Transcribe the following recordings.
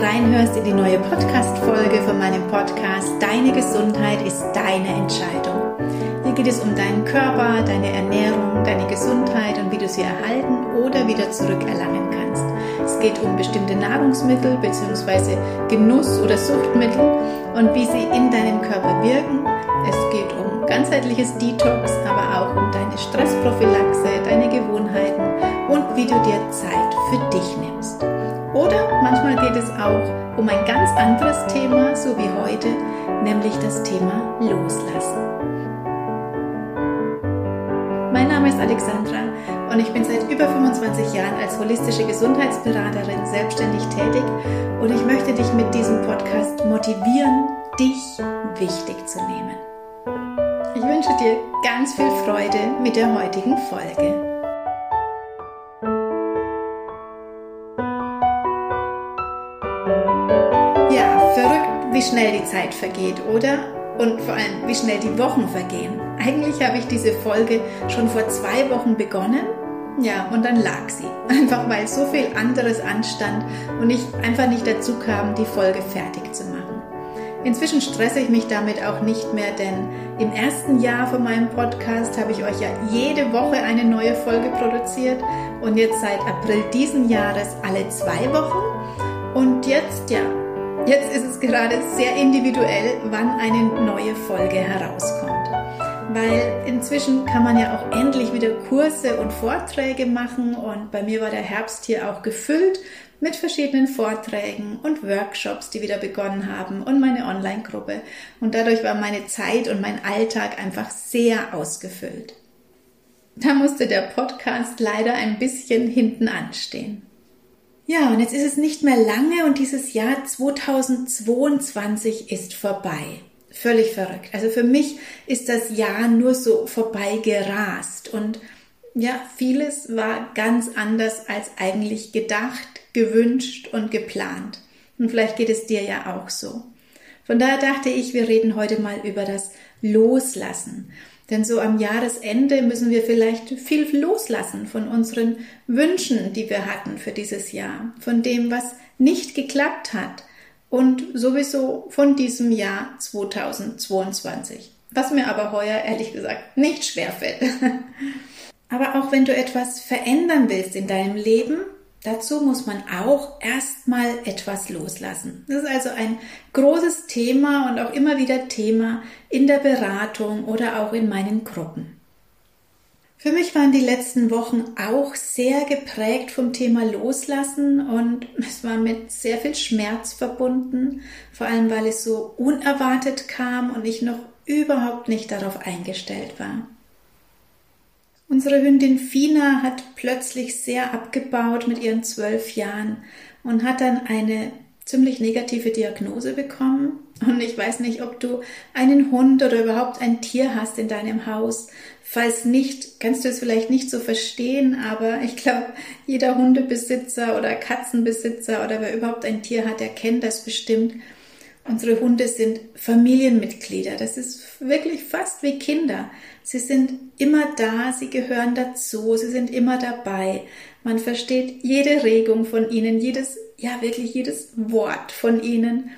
reinhörst in die neue Podcast-Folge von meinem Podcast Deine Gesundheit ist deine Entscheidung. Hier geht es um deinen Körper, deine Ernährung, deine Gesundheit und wie du sie erhalten oder wieder zurückerlangen kannst. Es geht um bestimmte Nahrungsmittel bzw. Genuss- oder Suchtmittel und wie sie in deinem Körper wirken. Es geht um ganzheitliches Detox, aber auch um deine Stressprophylaxe, deine Gewohnheiten und wie du dir Zeit für dich nimmst. Manchmal geht es auch um ein ganz anderes Thema, so wie heute, nämlich das Thema Loslassen. Mein Name ist Alexandra und ich bin seit über 25 Jahren als holistische Gesundheitsberaterin selbstständig tätig und ich möchte dich mit diesem Podcast motivieren, dich wichtig zu nehmen. Ich wünsche dir ganz viel Freude mit der heutigen Folge. Schnell die Zeit vergeht, oder? Und vor allem, wie schnell die Wochen vergehen. Eigentlich habe ich diese Folge schon vor zwei Wochen begonnen. Ja, und dann lag sie. Einfach weil so viel anderes anstand und ich einfach nicht dazu kam, die Folge fertig zu machen. Inzwischen stresse ich mich damit auch nicht mehr, denn im ersten Jahr von meinem Podcast habe ich euch ja jede Woche eine neue Folge produziert und jetzt seit April diesen Jahres alle zwei Wochen. Und jetzt, ja, Jetzt ist es gerade sehr individuell, wann eine neue Folge herauskommt. Weil inzwischen kann man ja auch endlich wieder Kurse und Vorträge machen und bei mir war der Herbst hier auch gefüllt mit verschiedenen Vorträgen und Workshops, die wieder begonnen haben und meine Online-Gruppe. Und dadurch war meine Zeit und mein Alltag einfach sehr ausgefüllt. Da musste der Podcast leider ein bisschen hinten anstehen. Ja, und jetzt ist es nicht mehr lange und dieses Jahr 2022 ist vorbei. Völlig verrückt. Also für mich ist das Jahr nur so vorbei gerast und ja, vieles war ganz anders als eigentlich gedacht, gewünscht und geplant. Und vielleicht geht es dir ja auch so. Von daher dachte ich, wir reden heute mal über das Loslassen. Denn so am Jahresende müssen wir vielleicht viel loslassen von unseren Wünschen, die wir hatten für dieses Jahr, von dem, was nicht geklappt hat und sowieso von diesem Jahr 2022. Was mir aber heuer ehrlich gesagt nicht schwerfällt. aber auch wenn du etwas verändern willst in deinem Leben, Dazu muss man auch erstmal etwas loslassen. Das ist also ein großes Thema und auch immer wieder Thema in der Beratung oder auch in meinen Gruppen. Für mich waren die letzten Wochen auch sehr geprägt vom Thema Loslassen und es war mit sehr viel Schmerz verbunden, vor allem weil es so unerwartet kam und ich noch überhaupt nicht darauf eingestellt war. Unsere Hündin Fina hat plötzlich sehr abgebaut mit ihren zwölf Jahren und hat dann eine ziemlich negative Diagnose bekommen. Und ich weiß nicht, ob du einen Hund oder überhaupt ein Tier hast in deinem Haus. Falls nicht, kannst du es vielleicht nicht so verstehen, aber ich glaube, jeder Hundebesitzer oder Katzenbesitzer oder wer überhaupt ein Tier hat, der kennt das bestimmt. Unsere Hunde sind Familienmitglieder. Das ist wirklich fast wie Kinder. Sie sind immer da, sie gehören dazu, sie sind immer dabei. Man versteht jede Regung von ihnen, jedes, ja wirklich jedes Wort von ihnen.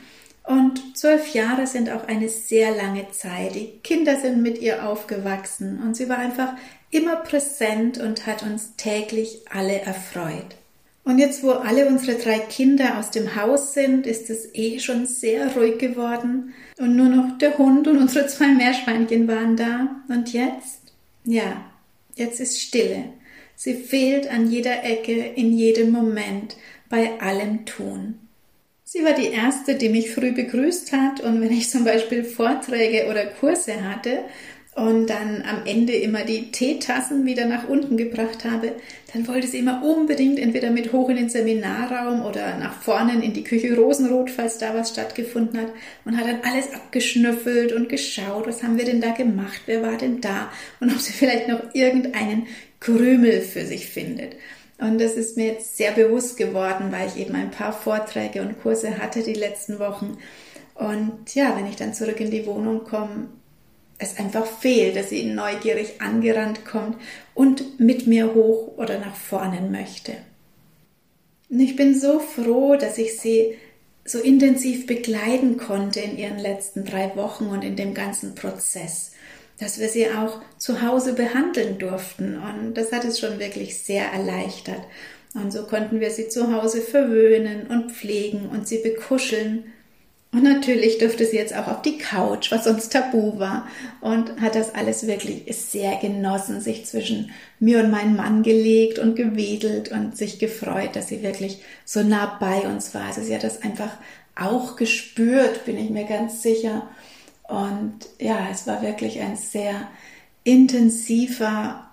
Und zwölf Jahre sind auch eine sehr lange Zeit. Die Kinder sind mit ihr aufgewachsen und sie war einfach immer präsent und hat uns täglich alle erfreut. Und jetzt, wo alle unsere drei Kinder aus dem Haus sind, ist es eh schon sehr ruhig geworden. Und nur noch der Hund und unsere zwei Meerschweinchen waren da. Und jetzt? Ja, jetzt ist Stille. Sie fehlt an jeder Ecke, in jedem Moment, bei allem Tun. Sie war die erste, die mich früh begrüßt hat und wenn ich zum Beispiel Vorträge oder Kurse hatte, und dann am Ende immer die Teetassen wieder nach unten gebracht habe, dann wollte sie immer unbedingt entweder mit hoch in den Seminarraum oder nach vorne in die Küche Rosenrot, falls da was stattgefunden hat, und hat dann alles abgeschnüffelt und geschaut, was haben wir denn da gemacht, wer war denn da und ob sie vielleicht noch irgendeinen Krümel für sich findet. Und das ist mir jetzt sehr bewusst geworden, weil ich eben ein paar Vorträge und Kurse hatte die letzten Wochen. Und ja, wenn ich dann zurück in die Wohnung komme, es einfach fehlt, dass sie neugierig angerannt kommt und mit mir hoch oder nach vorne möchte. Und ich bin so froh, dass ich sie so intensiv begleiten konnte in ihren letzten drei Wochen und in dem ganzen Prozess, dass wir sie auch zu Hause behandeln durften. Und das hat es schon wirklich sehr erleichtert. Und so konnten wir sie zu Hause verwöhnen und pflegen und sie bekuscheln. Und natürlich durfte sie jetzt auch auf die Couch, was sonst tabu war, und hat das alles wirklich sehr genossen, sich zwischen mir und meinem Mann gelegt und gewedelt und sich gefreut, dass sie wirklich so nah bei uns war. Also sie hat das einfach auch gespürt, bin ich mir ganz sicher. Und ja, es war wirklich ein sehr intensiver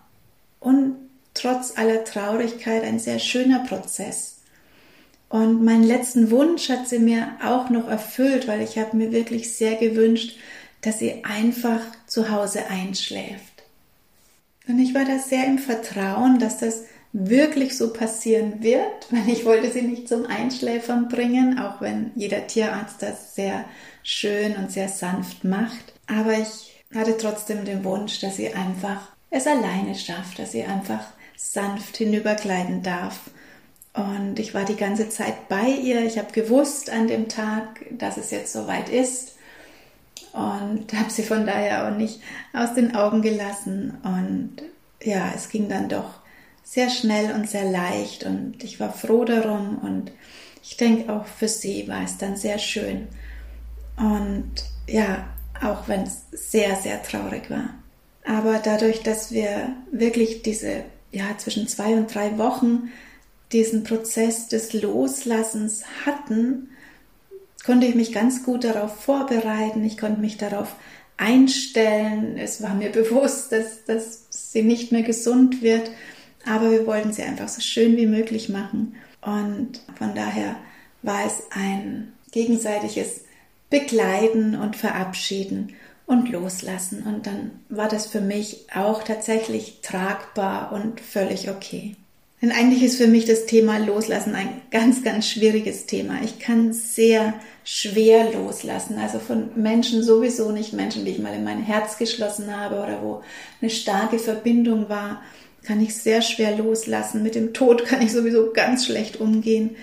und trotz aller Traurigkeit ein sehr schöner Prozess. Und meinen letzten Wunsch hat sie mir auch noch erfüllt, weil ich habe mir wirklich sehr gewünscht, dass sie einfach zu Hause einschläft. Und ich war da sehr im Vertrauen, dass das wirklich so passieren wird, weil ich wollte sie nicht zum Einschläfern bringen, auch wenn jeder Tierarzt das sehr schön und sehr sanft macht. Aber ich hatte trotzdem den Wunsch, dass sie einfach es alleine schafft, dass sie einfach sanft hinübergleiten darf und ich war die ganze Zeit bei ihr. Ich habe gewusst an dem Tag, dass es jetzt soweit ist. Und habe sie von daher auch nicht aus den Augen gelassen. Und ja, es ging dann doch sehr schnell und sehr leicht. Und ich war froh darum. Und ich denke, auch für sie war es dann sehr schön. Und ja, auch wenn es sehr, sehr traurig war. Aber dadurch, dass wir wirklich diese, ja, zwischen zwei und drei Wochen diesen Prozess des Loslassens hatten, konnte ich mich ganz gut darauf vorbereiten, ich konnte mich darauf einstellen, es war mir bewusst, dass, dass sie nicht mehr gesund wird, aber wir wollten sie einfach so schön wie möglich machen. Und von daher war es ein gegenseitiges Begleiten und Verabschieden und Loslassen. Und dann war das für mich auch tatsächlich tragbar und völlig okay. Denn eigentlich ist für mich das Thema Loslassen ein ganz, ganz schwieriges Thema. Ich kann sehr schwer loslassen. Also von Menschen sowieso nicht Menschen, die ich mal in mein Herz geschlossen habe oder wo eine starke Verbindung war, kann ich sehr schwer loslassen. Mit dem Tod kann ich sowieso ganz schlecht umgehen.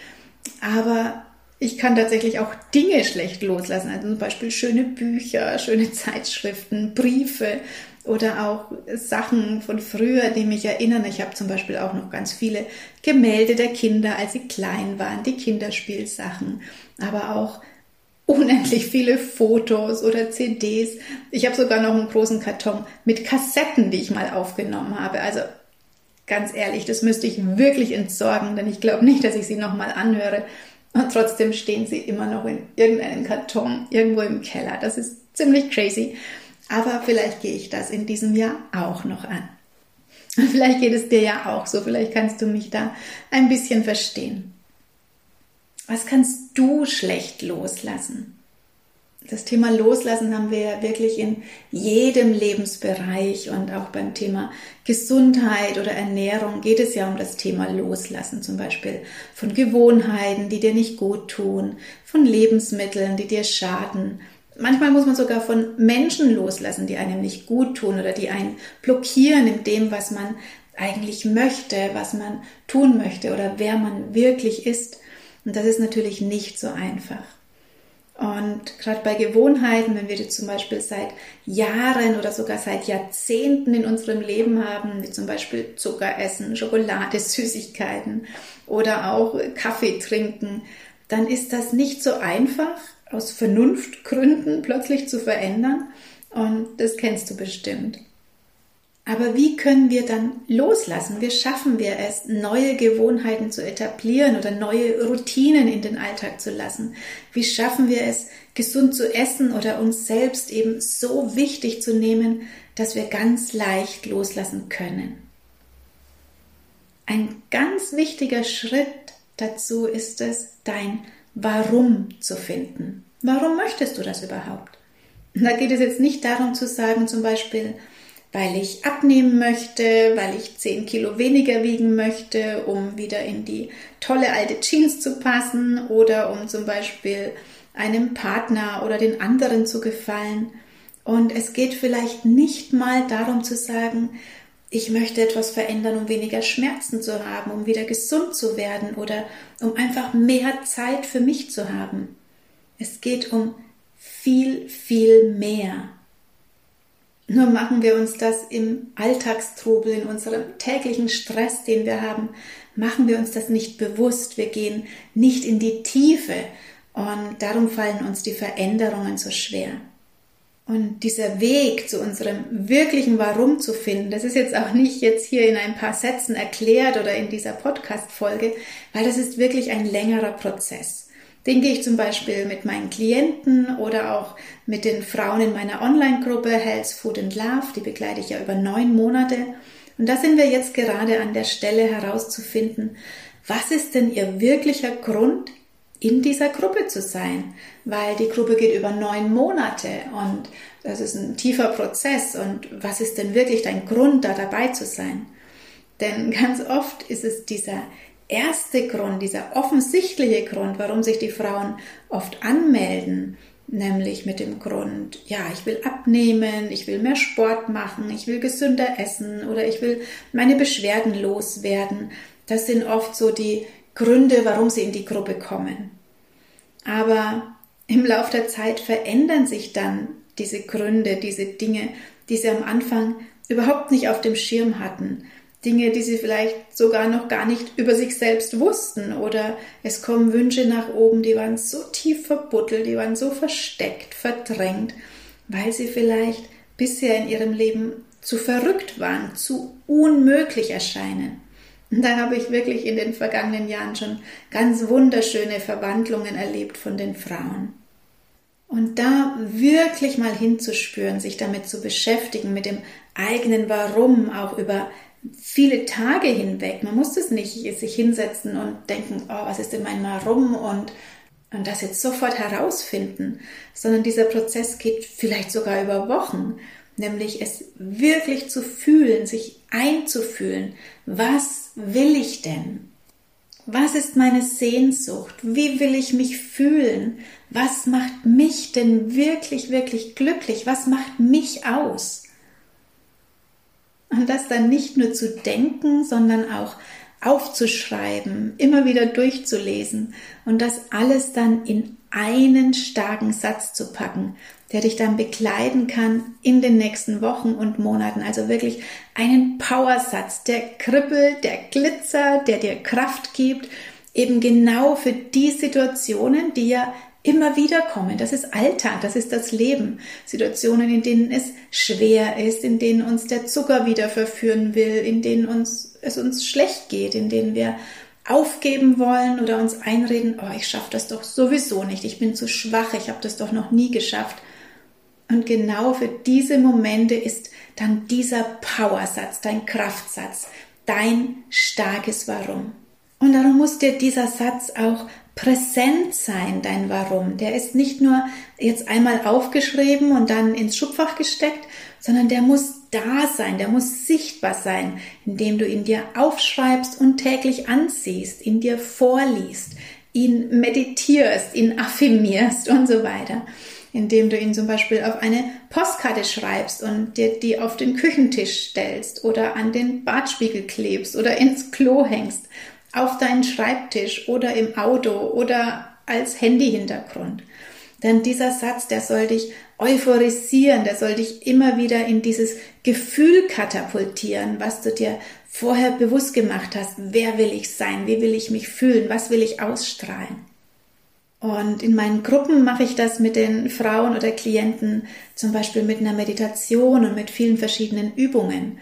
Aber ich kann tatsächlich auch Dinge schlecht loslassen. Also zum Beispiel schöne Bücher, schöne Zeitschriften, Briefe oder auch Sachen von früher, die mich erinnern. Ich habe zum Beispiel auch noch ganz viele Gemälde der Kinder, als sie klein waren, die Kinderspielsachen, aber auch unendlich viele Fotos oder CDs. Ich habe sogar noch einen großen Karton mit Kassetten, die ich mal aufgenommen habe. Also ganz ehrlich, das müsste ich wirklich entsorgen, denn ich glaube nicht, dass ich sie nochmal anhöre. Und trotzdem stehen sie immer noch in irgendeinem Karton irgendwo im Keller. Das ist ziemlich crazy. Aber vielleicht gehe ich das in diesem Jahr auch noch an. Und vielleicht geht es dir ja auch so, vielleicht kannst du mich da ein bisschen verstehen. Was kannst du schlecht loslassen? Das Thema Loslassen haben wir ja wirklich in jedem Lebensbereich und auch beim Thema Gesundheit oder Ernährung geht es ja um das Thema Loslassen, zum Beispiel von Gewohnheiten, die dir nicht gut tun, von Lebensmitteln, die dir schaden, Manchmal muss man sogar von Menschen loslassen, die einem nicht gut tun oder die einen blockieren in dem, was man eigentlich möchte, was man tun möchte oder wer man wirklich ist. Und das ist natürlich nicht so einfach. Und gerade bei Gewohnheiten, wenn wir die zum Beispiel seit Jahren oder sogar seit Jahrzehnten in unserem Leben haben, wie zum Beispiel Zucker essen, Schokolade, Süßigkeiten oder auch Kaffee trinken, dann ist das nicht so einfach, aus Vernunftgründen plötzlich zu verändern. Und das kennst du bestimmt. Aber wie können wir dann loslassen? Wie schaffen wir es, neue Gewohnheiten zu etablieren oder neue Routinen in den Alltag zu lassen? Wie schaffen wir es, gesund zu essen oder uns selbst eben so wichtig zu nehmen, dass wir ganz leicht loslassen können? Ein ganz wichtiger Schritt dazu ist es, dein Warum zu finden. Warum möchtest du das überhaupt? da geht es jetzt nicht darum zu sagen, zum Beispiel, weil ich abnehmen möchte, weil ich 10 Kilo weniger wiegen möchte, um wieder in die tolle alte Jeans zu passen oder um zum Beispiel einem Partner oder den anderen zu gefallen. Und es geht vielleicht nicht mal darum zu sagen, ich möchte etwas verändern, um weniger Schmerzen zu haben, um wieder gesund zu werden oder um einfach mehr Zeit für mich zu haben. Es geht um viel, viel mehr. Nur machen wir uns das im Alltagstrubel, in unserem täglichen Stress, den wir haben, machen wir uns das nicht bewusst. Wir gehen nicht in die Tiefe und darum fallen uns die Veränderungen so schwer. Und dieser Weg zu unserem wirklichen Warum zu finden, das ist jetzt auch nicht jetzt hier in ein paar Sätzen erklärt oder in dieser Podcast-Folge, weil das ist wirklich ein längerer Prozess. Den gehe ich zum Beispiel mit meinen Klienten oder auch mit den Frauen in meiner Online-Gruppe Health, Food and Love. Die begleite ich ja über neun Monate. Und da sind wir jetzt gerade an der Stelle herauszufinden, was ist denn ihr wirklicher Grund, in dieser Gruppe zu sein, weil die Gruppe geht über neun Monate und das ist ein tiefer Prozess und was ist denn wirklich dein Grund, da dabei zu sein? Denn ganz oft ist es dieser erste Grund, dieser offensichtliche Grund, warum sich die Frauen oft anmelden, nämlich mit dem Grund, ja, ich will abnehmen, ich will mehr Sport machen, ich will gesünder essen oder ich will meine Beschwerden loswerden. Das sind oft so die Gründe, warum sie in die Gruppe kommen. Aber im Laufe der Zeit verändern sich dann diese Gründe, diese Dinge, die sie am Anfang überhaupt nicht auf dem Schirm hatten. Dinge, die sie vielleicht sogar noch gar nicht über sich selbst wussten. Oder es kommen Wünsche nach oben, die waren so tief verbuddelt, die waren so versteckt, verdrängt, weil sie vielleicht bisher in ihrem Leben zu verrückt waren, zu unmöglich erscheinen. Da habe ich wirklich in den vergangenen Jahren schon ganz wunderschöne Verwandlungen erlebt von den Frauen. Und da wirklich mal hinzuspüren, sich damit zu beschäftigen, mit dem eigenen Warum, auch über viele Tage hinweg. Man muss es nicht sich hinsetzen und denken, oh, was ist denn mein Warum und, und das jetzt sofort herausfinden, sondern dieser Prozess geht vielleicht sogar über Wochen nämlich es wirklich zu fühlen, sich einzufühlen. Was will ich denn? Was ist meine Sehnsucht? Wie will ich mich fühlen? Was macht mich denn wirklich, wirklich glücklich? Was macht mich aus? Und das dann nicht nur zu denken, sondern auch aufzuschreiben, immer wieder durchzulesen und das alles dann in einen starken Satz zu packen, der dich dann begleiten kann in den nächsten Wochen und Monaten. Also wirklich einen Powersatz, der kribbelt, der glitzer, der dir Kraft gibt, eben genau für die Situationen, die ja immer wieder kommen. Das ist Alltag, das ist das Leben. Situationen, in denen es schwer ist, in denen uns der Zucker wieder verführen will, in denen uns, es uns schlecht geht, in denen wir aufgeben wollen oder uns einreden, oh, ich schaffe das doch sowieso nicht, ich bin zu schwach, ich habe das doch noch nie geschafft. Und genau für diese Momente ist dann dieser Powersatz, dein Kraftsatz, dein starkes Warum. Und darum muss dir dieser Satz auch präsent sein, dein Warum. Der ist nicht nur jetzt einmal aufgeschrieben und dann ins Schubfach gesteckt, sondern der muss da sein, der muss sichtbar sein, indem du ihn dir aufschreibst und täglich ansiehst, ihn dir vorliest, ihn meditierst, ihn affirmierst und so weiter. Indem du ihn zum Beispiel auf eine Postkarte schreibst und dir die auf den Küchentisch stellst oder an den Badspiegel klebst oder ins Klo hängst, auf deinen Schreibtisch oder im Auto oder als Handyhintergrund. Denn dieser Satz, der soll dich euphorisieren, der soll dich immer wieder in dieses Gefühl katapultieren, was du dir vorher bewusst gemacht hast. Wer will ich sein? Wie will ich mich fühlen? Was will ich ausstrahlen? Und in meinen Gruppen mache ich das mit den Frauen oder Klienten zum Beispiel mit einer Meditation und mit vielen verschiedenen Übungen.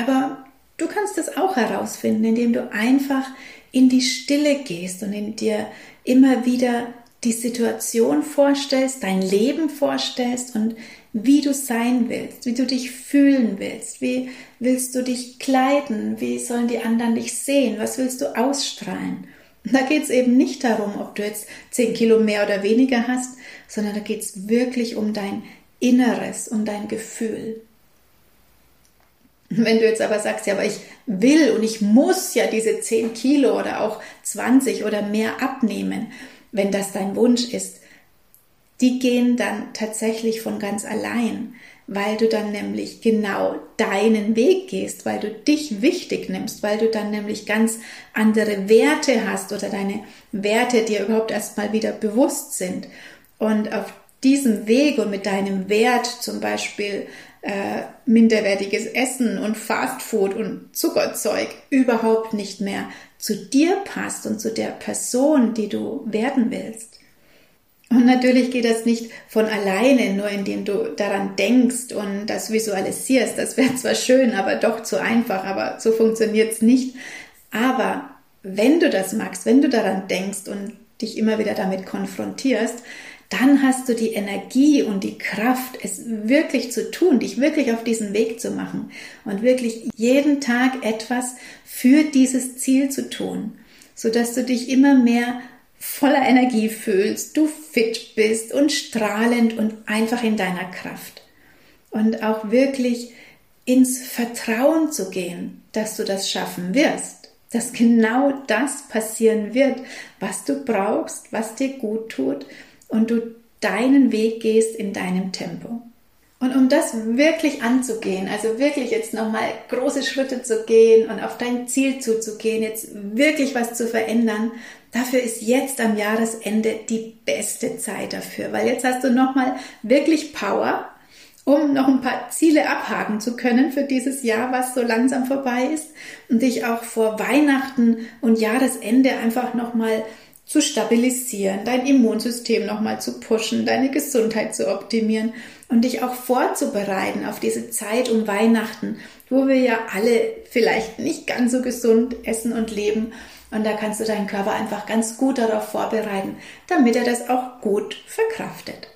Aber du kannst es auch herausfinden, indem du einfach in die Stille gehst und in dir immer wieder die Situation vorstellst, dein Leben vorstellst und wie du sein willst, wie du dich fühlen willst, wie willst du dich kleiden, wie sollen die anderen dich sehen, was willst du ausstrahlen. Da geht es eben nicht darum, ob du jetzt 10 Kilo mehr oder weniger hast, sondern da geht es wirklich um dein Inneres, um dein Gefühl. Wenn du jetzt aber sagst, ja, aber ich will und ich muss ja diese 10 Kilo oder auch 20 oder mehr abnehmen, wenn das dein Wunsch ist, die gehen dann tatsächlich von ganz allein, weil du dann nämlich genau deinen Weg gehst, weil du dich wichtig nimmst, weil du dann nämlich ganz andere Werte hast oder deine Werte dir überhaupt erstmal wieder bewusst sind. Und auf diesem Weg und mit deinem Wert zum Beispiel äh, minderwertiges Essen und Fastfood und Zuckerzeug überhaupt nicht mehr zu dir passt und zu der Person, die du werden willst. Und natürlich geht das nicht von alleine, nur indem du daran denkst und das visualisierst. Das wäre zwar schön, aber doch zu einfach, aber so funktioniert es nicht. Aber wenn du das magst, wenn du daran denkst und dich immer wieder damit konfrontierst, dann hast du die Energie und die Kraft, es wirklich zu tun, dich wirklich auf diesen Weg zu machen und wirklich jeden Tag etwas für dieses Ziel zu tun, sodass du dich immer mehr voller Energie fühlst, du fit bist und strahlend und einfach in deiner Kraft. Und auch wirklich ins Vertrauen zu gehen, dass du das schaffen wirst, dass genau das passieren wird, was du brauchst, was dir gut tut und du deinen Weg gehst in deinem Tempo. Und um das wirklich anzugehen, also wirklich jetzt nochmal große Schritte zu gehen und auf dein Ziel zuzugehen, jetzt wirklich was zu verändern, dafür ist jetzt am Jahresende die beste Zeit dafür, weil jetzt hast du nochmal wirklich Power, um noch ein paar Ziele abhaken zu können für dieses Jahr, was so langsam vorbei ist und dich auch vor Weihnachten und Jahresende einfach nochmal zu stabilisieren, dein Immunsystem nochmal zu pushen, deine Gesundheit zu optimieren und dich auch vorzubereiten auf diese Zeit um Weihnachten, wo wir ja alle vielleicht nicht ganz so gesund essen und leben. Und da kannst du deinen Körper einfach ganz gut darauf vorbereiten, damit er das auch gut verkraftet.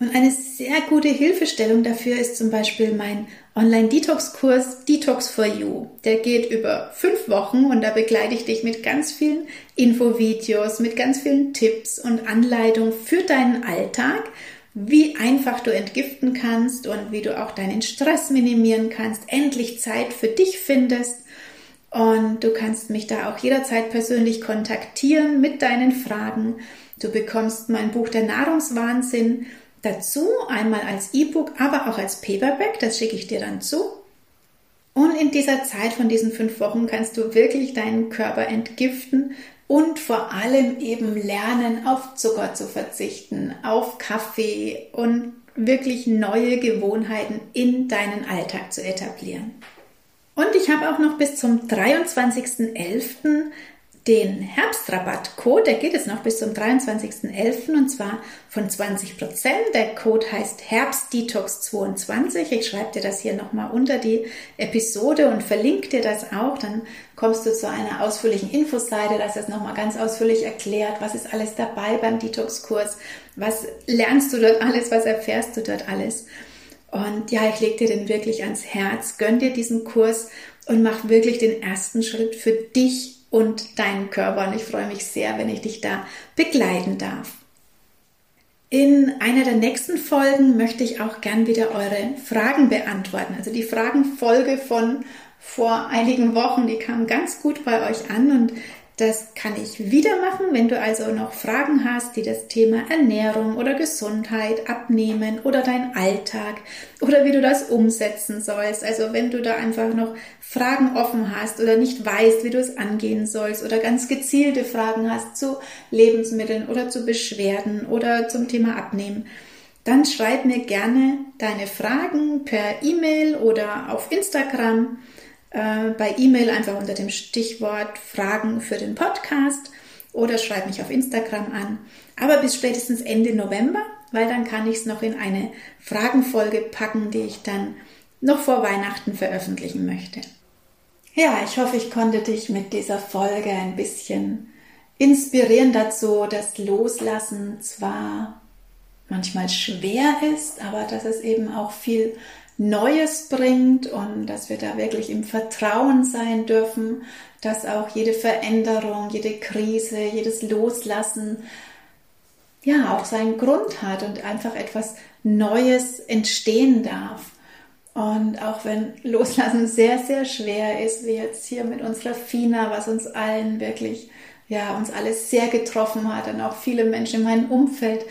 Und eine sehr gute Hilfestellung dafür ist zum Beispiel mein Online-Detox-Kurs Detox for You. Der geht über fünf Wochen und da begleite ich dich mit ganz vielen Infovideos, mit ganz vielen Tipps und Anleitungen für deinen Alltag, wie einfach du entgiften kannst und wie du auch deinen Stress minimieren kannst, endlich Zeit für dich findest. Und du kannst mich da auch jederzeit persönlich kontaktieren mit deinen Fragen. Du bekommst mein Buch Der Nahrungswahnsinn dazu, einmal als E-Book, aber auch als Paperback, das schicke ich dir dann zu. Und in dieser Zeit von diesen fünf Wochen kannst du wirklich deinen Körper entgiften und vor allem eben lernen, auf Zucker zu verzichten, auf Kaffee und wirklich neue Gewohnheiten in deinen Alltag zu etablieren. Und ich habe auch noch bis zum 23.11 den Herbstrabattcode, der geht jetzt noch bis zum 23.11. und zwar von 20%. Der Code heißt Herbstdetox22. Ich schreibe dir das hier nochmal unter die Episode und verlinke dir das auch. Dann kommst du zu einer ausführlichen Infoseite, das ist nochmal ganz ausführlich erklärt, was ist alles dabei beim Detox-Kurs, was lernst du dort alles, was erfährst du dort alles. Und ja, ich lege dir den wirklich ans Herz, gönn dir diesen Kurs und mach wirklich den ersten Schritt für dich und deinen Körper. Und ich freue mich sehr, wenn ich dich da begleiten darf. In einer der nächsten Folgen möchte ich auch gern wieder eure Fragen beantworten. Also die Fragenfolge von vor einigen Wochen, die kam ganz gut bei euch an und das kann ich wieder machen, wenn du also noch Fragen hast, die das Thema Ernährung oder Gesundheit abnehmen oder dein Alltag oder wie du das umsetzen sollst. Also wenn du da einfach noch Fragen offen hast oder nicht weißt, wie du es angehen sollst oder ganz gezielte Fragen hast zu Lebensmitteln oder zu Beschwerden oder zum Thema Abnehmen, dann schreib mir gerne deine Fragen per E-Mail oder auf Instagram äh, bei E-Mail einfach unter dem Stichwort Fragen für den Podcast oder schreib mich auf Instagram an. Aber bis spätestens Ende November, weil dann kann ich es noch in eine Fragenfolge packen, die ich dann noch vor Weihnachten veröffentlichen möchte. Ja, ich hoffe, ich konnte dich mit dieser Folge ein bisschen inspirieren dazu, dass Loslassen zwar manchmal schwer ist, aber dass es eben auch viel Neues bringt und dass wir da wirklich im Vertrauen sein dürfen, dass auch jede Veränderung, jede Krise, jedes Loslassen ja auch seinen Grund hat und einfach etwas Neues entstehen darf. Und auch wenn Loslassen sehr, sehr schwer ist, wie jetzt hier mit unserer Fina, was uns allen wirklich, ja, uns alles sehr getroffen hat und auch viele Menschen in meinem Umfeld,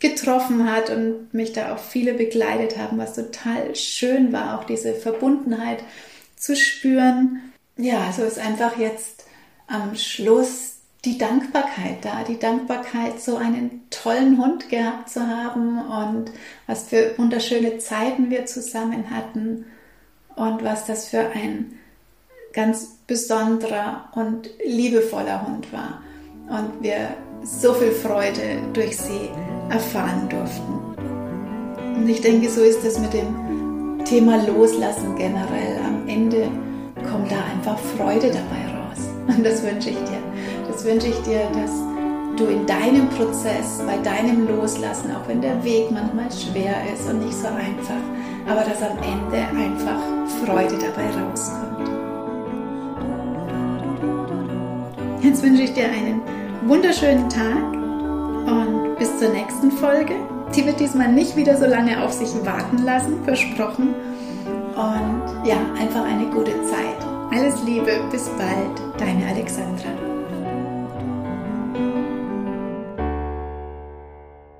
getroffen hat und mich da auch viele begleitet haben, was total schön war, auch diese Verbundenheit zu spüren. Ja, so ist einfach jetzt am Schluss die Dankbarkeit da, die Dankbarkeit, so einen tollen Hund gehabt zu haben und was für wunderschöne Zeiten wir zusammen hatten und was das für ein ganz besonderer und liebevoller Hund war. Und wir so viel Freude durch sie erfahren durften. Und ich denke, so ist es mit dem Thema Loslassen generell. Am Ende kommt da einfach Freude dabei raus. Und das wünsche ich dir. Das wünsche ich dir, dass du in deinem Prozess, bei deinem Loslassen, auch wenn der Weg manchmal schwer ist und nicht so einfach, aber dass am Ende einfach Freude dabei rauskommt. Jetzt wünsche ich dir einen wunderschönen Tag und bis zur nächsten Folge. Sie wird diesmal nicht wieder so lange auf sich warten lassen, versprochen. Und ja, einfach eine gute Zeit. Alles Liebe, bis bald, deine Alexandra.